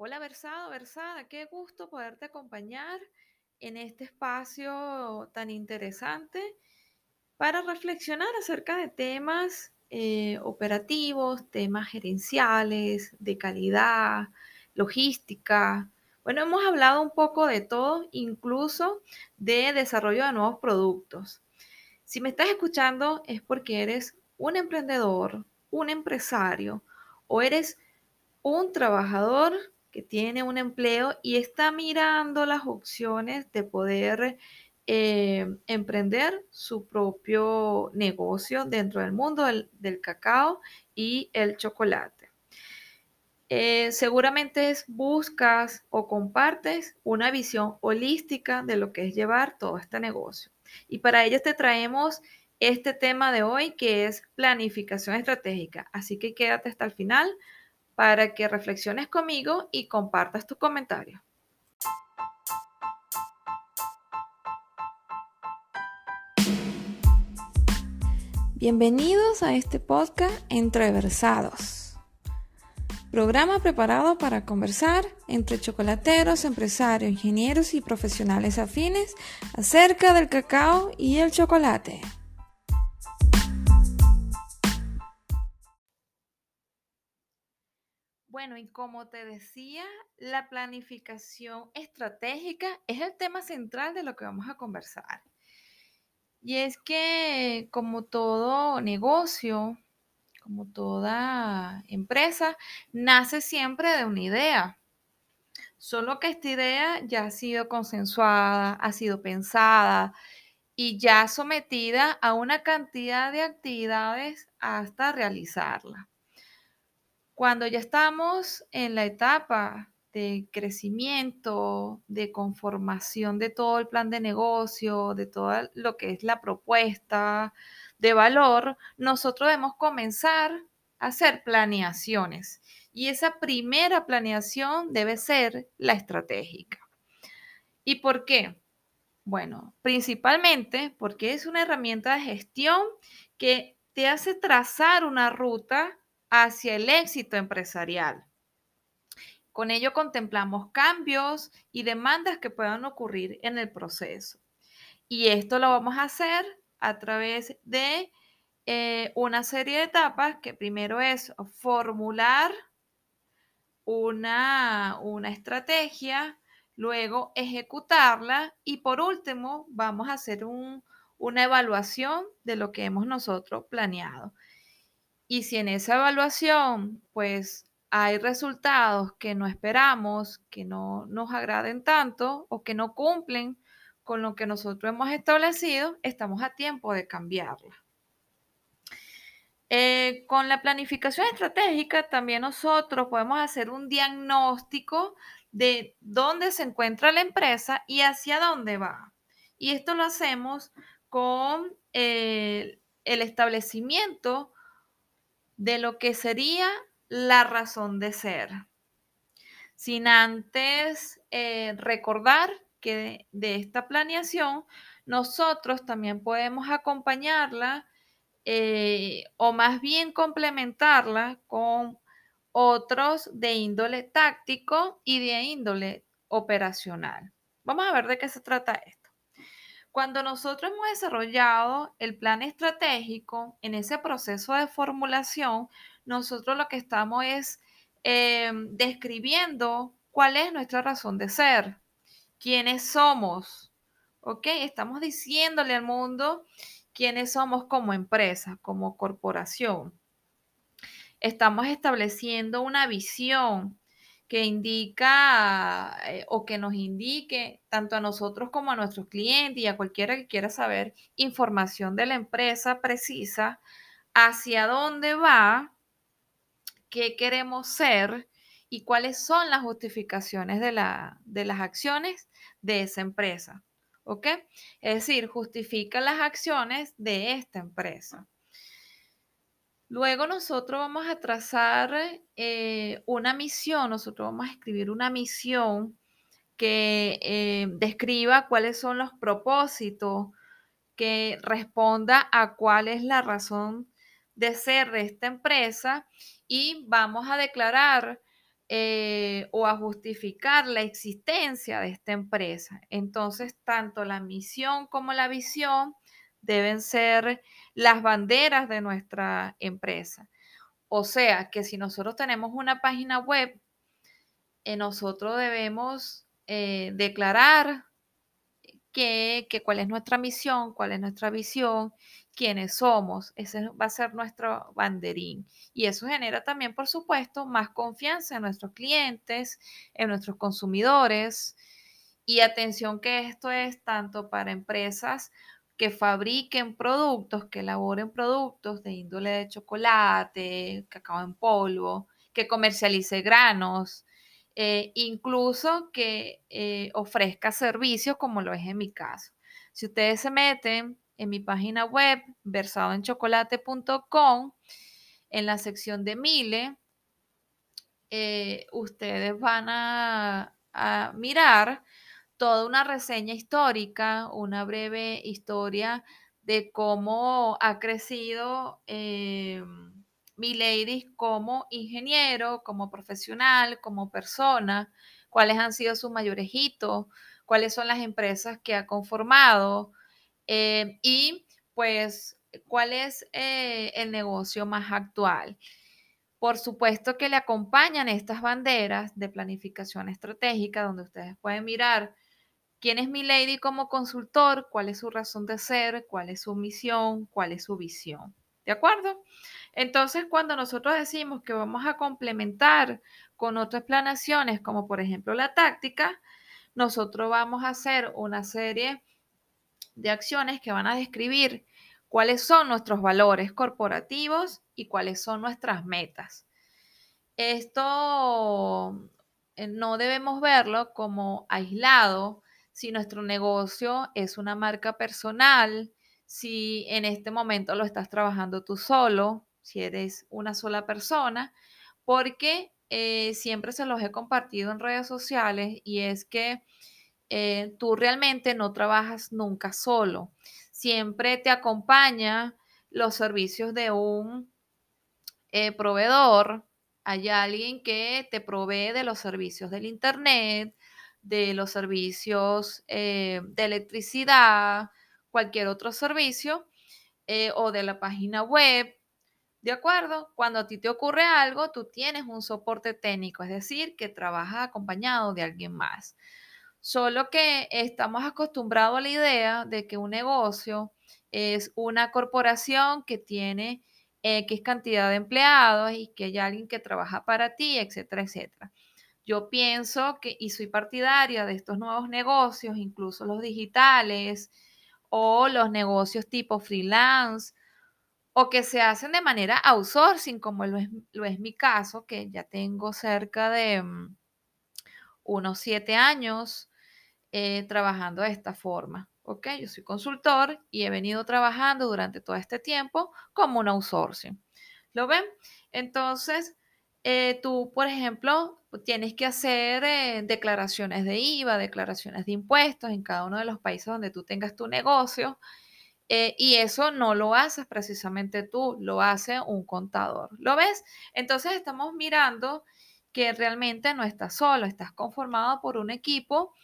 Hola Versado, Versada, qué gusto poderte acompañar en este espacio tan interesante para reflexionar acerca de temas eh, operativos, temas gerenciales, de calidad, logística. Bueno, hemos hablado un poco de todo, incluso de desarrollo de nuevos productos. Si me estás escuchando es porque eres un emprendedor, un empresario o eres un trabajador que tiene un empleo y está mirando las opciones de poder eh, emprender su propio negocio dentro del mundo del, cacao y el chocolate. Eh, seguramente buscas o compartes una visión holística de lo que es llevar todo este negocio. Y para ello te traemos este tema de hoy que es planificación estratégica. Así que quédate hasta el final para que reflexiones conmigo y compartas tus comentarios. Bienvenidos a este podcast Entreversados. Programa preparado para conversar entre chocolateros, empresarios, ingenieros y profesionales afines acerca del cacao y el chocolate. Bueno, y como te decía, la planificación estratégica es el tema central de lo que vamos a conversar. Y es que como todo negocio, como toda empresa, nace siempre de una idea. Solo que esta idea ya ha sido consensuada, ha sido pensada y ya sometida a una cantidad de actividades hasta realizarla. Cuando ya estamos en la etapa de crecimiento, de conformación de todo el plan de negocio, de todo lo que es la propuesta de valor, nosotros debemos comenzar a hacer planeaciones. Y esa primera planeación debe ser la estratégica. ¿Y por qué? Bueno, principalmente porque es una herramienta de gestión que te hace trazar una ruta hacia el éxito empresarial. Con ello contemplamos cambios y demandas que puedan ocurrir en el proceso. Y esto lo vamos a hacer a través de eh, una serie de etapas que primero es formular una, una estrategia, luego ejecutarla y por último vamos a hacer una evaluación de lo que hemos nosotros planeado. Y si en esa evaluación, pues hay resultados que no esperamos, que no nos agraden tanto o que no cumplen con lo que nosotros hemos establecido, estamos a tiempo de cambiarla. Eh, con la planificación estratégica también nosotros podemos hacer un diagnóstico de dónde se encuentra la empresa y hacia dónde va. Y esto lo hacemos con eh, el establecimiento de lo que sería la razón de ser. Sin antes eh, recordar que de, esta planeación nosotros también podemos acompañarla eh, o más bien complementarla con otros de índole táctico y de índole operacional. Vamos a ver de qué se trata esto. Cuando nosotros hemos desarrollado el plan estratégico, en ese proceso de formulación, nosotros lo que estamos es eh, describiendo cuál es nuestra razón de ser, quiénes somos, ¿ok? Estamos diciéndole al mundo quiénes somos como empresa, como corporación. Estamos estableciendo una visión, que indica eh, o que nos indique tanto a nosotros como a nuestros clientes y a cualquiera que quiera saber información de la empresa precisa, hacia dónde va, qué queremos ser y cuáles son las justificaciones de, la, de las acciones de esa empresa. ¿Ok? Es decir, justifica las acciones de esta empresa. Luego nosotros vamos a trazar eh, una misión, nosotros vamos a escribir una misión que eh, describa cuáles son los propósitos, que responda a cuál es la razón de ser de esta empresa y vamos a declarar eh, o a justificar la existencia de esta empresa. Entonces, tanto la misión como la visión deben ser las banderas de nuestra empresa. O sea, que si nosotros tenemos una página web, eh, nosotros debemos eh, declarar que, cuál es nuestra misión, cuál es nuestra visión, quiénes somos. Ese va a ser nuestro banderín. Y eso genera también, por supuesto, más confianza en nuestros clientes, en nuestros consumidores. Y atención que esto es tanto para empresas que fabriquen productos, que elaboren productos de índole de chocolate, cacao en polvo, que comercialice granos, eh, incluso que eh, ofrezca servicios como lo es en mi caso. Si ustedes se meten en mi página web, versadoenchocolate.com, en la sección de Mile, eh, ustedes van a, mirar toda una reseña histórica, una breve historia de cómo ha crecido mi lady como ingeniero, como profesional, como persona, cuáles han sido sus mayores hitos, cuáles son las empresas que ha conformado eh, y pues cuál es eh, el negocio más actual. Por supuesto que le acompañan estas banderas de planificación estratégica donde ustedes pueden mirar quién es mi lady como consultor, cuál es su razón de ser, cuál es su misión, cuál es su visión. ¿De acuerdo? Entonces, cuando nosotros decimos que vamos a complementar con otras planaciones, como por ejemplo la táctica, nosotros vamos a hacer una serie de acciones que van a describir cuáles son nuestros valores corporativos y cuáles son nuestras metas. Esto eh, no debemos verlo como aislado si nuestro negocio es una marca personal, si en este momento lo estás trabajando tú solo, si eres una sola persona, porque eh, siempre se los he compartido en redes sociales y es que eh, tú realmente no trabajas nunca solo. Siempre te acompaña los servicios de un eh, proveedor. Hay alguien que te provee de los servicios del Internet, de los servicios de electricidad, cualquier otro servicio eh, o de la página web. ¿De acuerdo? Cuando a ti te ocurre algo, tú tienes un soporte técnico, es decir, que trabajas acompañado de alguien más. Solo que estamos acostumbrados a la idea de que un negocio es una corporación que tiene X cantidad de empleados y que hay alguien que trabaja para ti, etcétera, etcétera. Yo pienso que, y soy partidaria de estos nuevos negocios, incluso los digitales, o los negocios tipo freelance o que se hacen de manera outsourcing, como lo es, mi caso, que ya tengo cerca de mm, unos siete años eh, trabajando de esta forma. ¿ok? Yo soy consultor y he venido trabajando durante todo este tiempo como un outsourcing. ¿Lo ven? Entonces, eh, tú, por ejemplo, tienes que hacer eh, declaraciones de IVA, declaraciones de impuestos en cada uno de los países donde tú tengas tu negocio. Eh, y eso no lo haces precisamente tú, lo hace un contador. ¿Lo ves? Entonces estamos mirando que realmente no estás solo, estás conformado por un equipo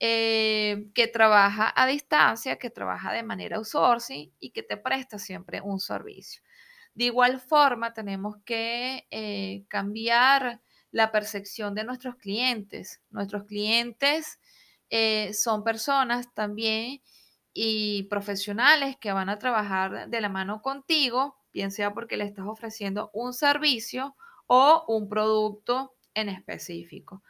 que trabaja a distancia, que trabaja de manera outsourcing y que te presta siempre un servicio. De igual forma, tenemos que eh, cambiar la percepción de nuestros clientes. Nuestros clientes eh, son personas también y profesionales que van a trabajar de la mano contigo, bien sea porque le estás ofreciendo un servicio o un producto en específico.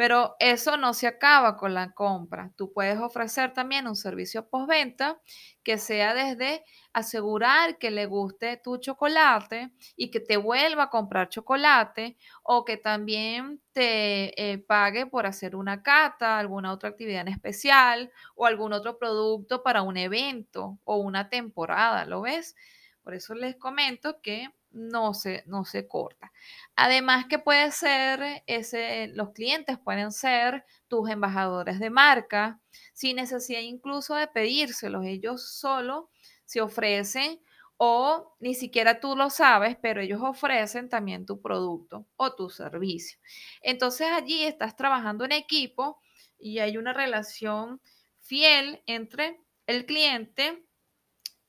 Pero eso no se acaba con la compra. Tú puedes ofrecer también un servicio postventa que sea desde asegurar que le guste tu chocolate y que te vuelva a comprar chocolate o que también te eh, pague por hacer una cata, alguna otra actividad en especial o algún otro producto para un evento o una temporada, ¿lo ves? Por eso les comento que no se, no se corta. Además que puede ser, ese, los clientes pueden ser tus embajadores de marca, sin necesidad incluso de pedírselos. Ellos solo se ofrecen o ni siquiera tú lo sabes, pero ellos ofrecen también tu producto o tu servicio. Entonces allí estás trabajando en equipo y hay una relación fiel entre el cliente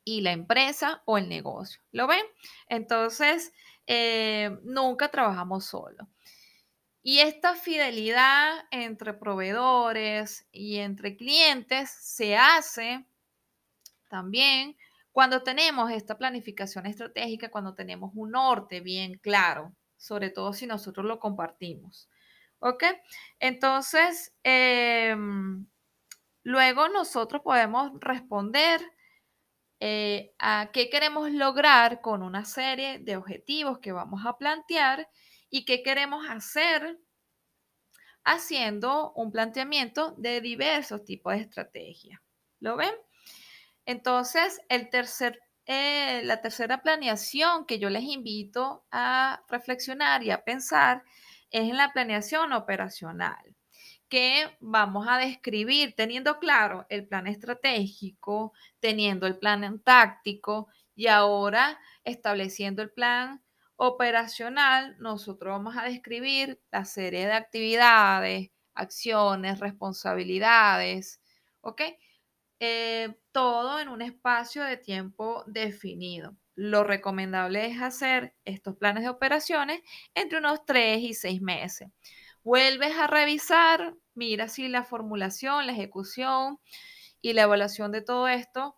y la empresa o el negocio. ¿Lo ven? Entonces, eh, nunca trabajamos solo. Y esta fidelidad entre proveedores y entre clientes se hace también cuando tenemos esta planificación estratégica, cuando tenemos un norte bien claro, sobre todo si nosotros lo compartimos. ¿Ok? Entonces, em, luego nosotros podemos responder eh, a qué queremos lograr con una serie de objetivos que vamos a plantear y qué queremos hacer haciendo un planteamiento de diversos tipos de estrategias. ¿Lo ven? Entonces, el tercer, eh, la tercera planeación que yo les invito a reflexionar y a pensar es en la planeación operacional, que vamos a describir teniendo claro el plan estratégico, teniendo el plan táctico y ahora estableciendo el plan operacional, nosotros vamos a describir la serie de actividades, acciones, responsabilidades, ¿ok? Eh, todo en un espacio de tiempo definido. Lo recomendable es hacer estos planes de operaciones entre unos tres y seis meses. Vuelves a revisar, mira si la formulación, la ejecución y la evaluación de todo esto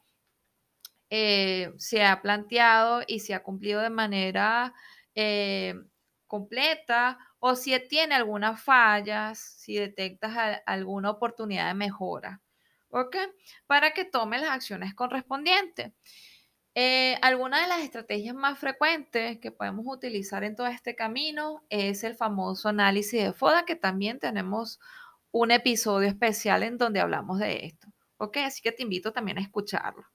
eh, se ha planteado y se ha cumplido de manera eh, completa o si tiene algunas fallas, si detectas alguna oportunidad de mejora. ¿ok? Para que tome las acciones correspondientes. Eh, alguna de las estrategias más frecuentes que podemos utilizar en todo este camino es el famoso análisis de FODA, que también tenemos un episodio especial en donde hablamos de esto. ¿Ok? Así que te invito también a escucharlo.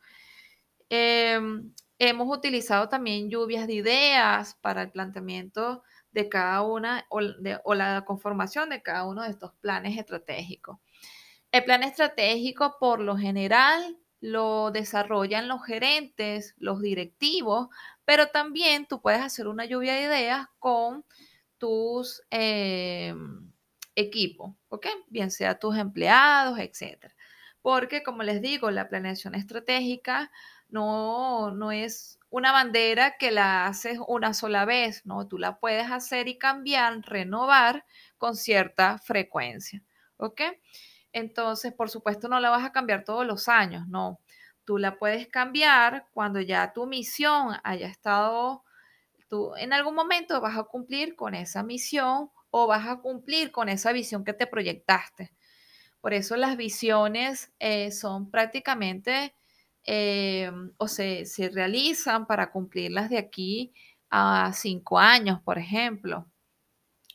Em, hemos utilizado también lluvias de ideas para el planteamiento de cada una o, o la conformación de cada uno de estos planes estratégicos. El plan estratégico, por lo general, lo desarrollan los gerentes, los directivos, pero también tú puedes hacer una lluvia de ideas con tus em, equipos, ¿ok? Bien sea tus empleados, etcétera. Porque, como les digo, la planeación estratégica no, no es una bandera que la haces una sola vez, ¿no? Tú la puedes hacer y cambiar, renovar con cierta frecuencia, ¿ok? Entonces, por supuesto, no la vas a cambiar todos los años, no. Tú la puedes cambiar cuando ya tu misión haya estado, tú en algún momento vas a cumplir con esa misión o vas a cumplir con esa visión que te proyectaste. Por eso las visiones eh, son prácticamente eh, o se, se realizan para cumplirlas de aquí a cinco años, por ejemplo.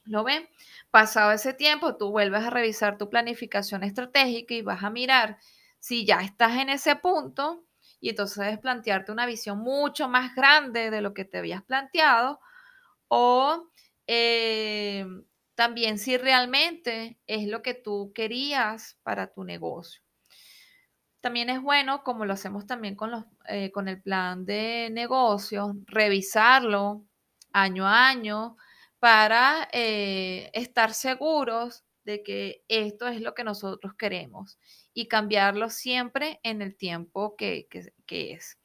¿Lo ven? Pasado ese tiempo, tú vuelves a revisar tu planificación estratégica y vas a mirar si ya estás en ese punto y entonces debes plantearte una visión mucho más grande de lo que te habías planteado o eh, también si realmente es lo que tú querías para tu negocio. También es bueno, como lo hacemos también con, los, eh, con el plan de negocio, revisarlo año a año para eh, estar seguros de que esto es lo que nosotros queremos y cambiarlo siempre en el tiempo que, es.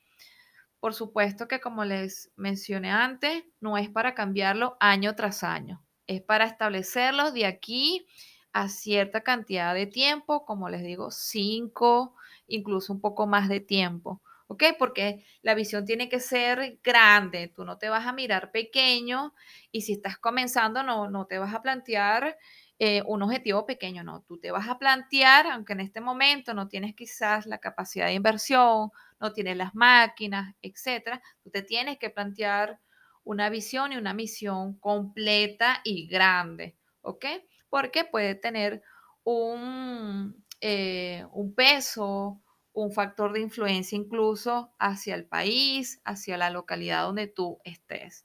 Por supuesto que como les mencioné antes, no es para cambiarlo año tras año, es para establecerlos de aquí a cierta cantidad de tiempo, como les digo, cinco, incluso un poco más de tiempo. ¿Ok? Porque la visión tiene que ser grande, tú no te vas a mirar pequeño y si estás comenzando no, no te vas a plantear eh, un objetivo pequeño, no, tú te vas a plantear, aunque en este momento no tienes quizás la capacidad de inversión, no tienes las máquinas, etcétera, tú te tienes que plantear una visión y una misión completa y grande, ¿ok? Porque puede tener un, eh, un peso, un factor de influencia incluso hacia el país, hacia la localidad donde tú estés.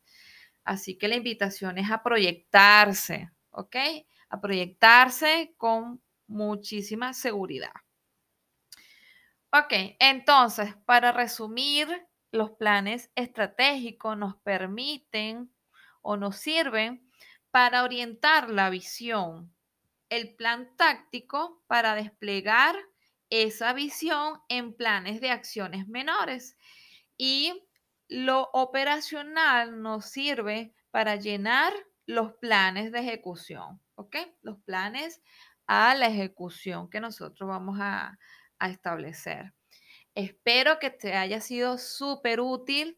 Así que la invitación es a proyectarse, ¿ok? A proyectarse con muchísima seguridad. Ok, entonces, para resumir los planes estratégicos nos permiten o nos sirven para orientar la visión. El plan táctico para desplegar esa visión en planes de acciones menores. Y lo operacional nos sirve para llenar los planes de ejecución, ¿ok? Los planes a la ejecución que nosotros vamos a, establecer. Espero que te haya sido súper útil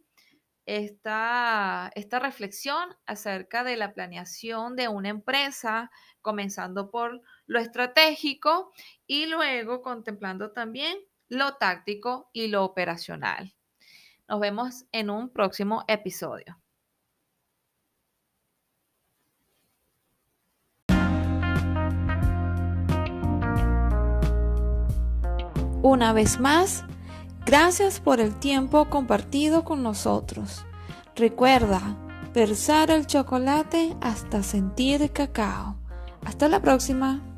esta, esta reflexión acerca de la planeación de una empresa, comenzando por lo estratégico y luego contemplando también lo táctico y lo operacional. Nos vemos en un próximo episodio. Una vez más, gracias por el tiempo compartido con nosotros. Recuerda, versar el chocolate hasta sentir cacao. Hasta la próxima.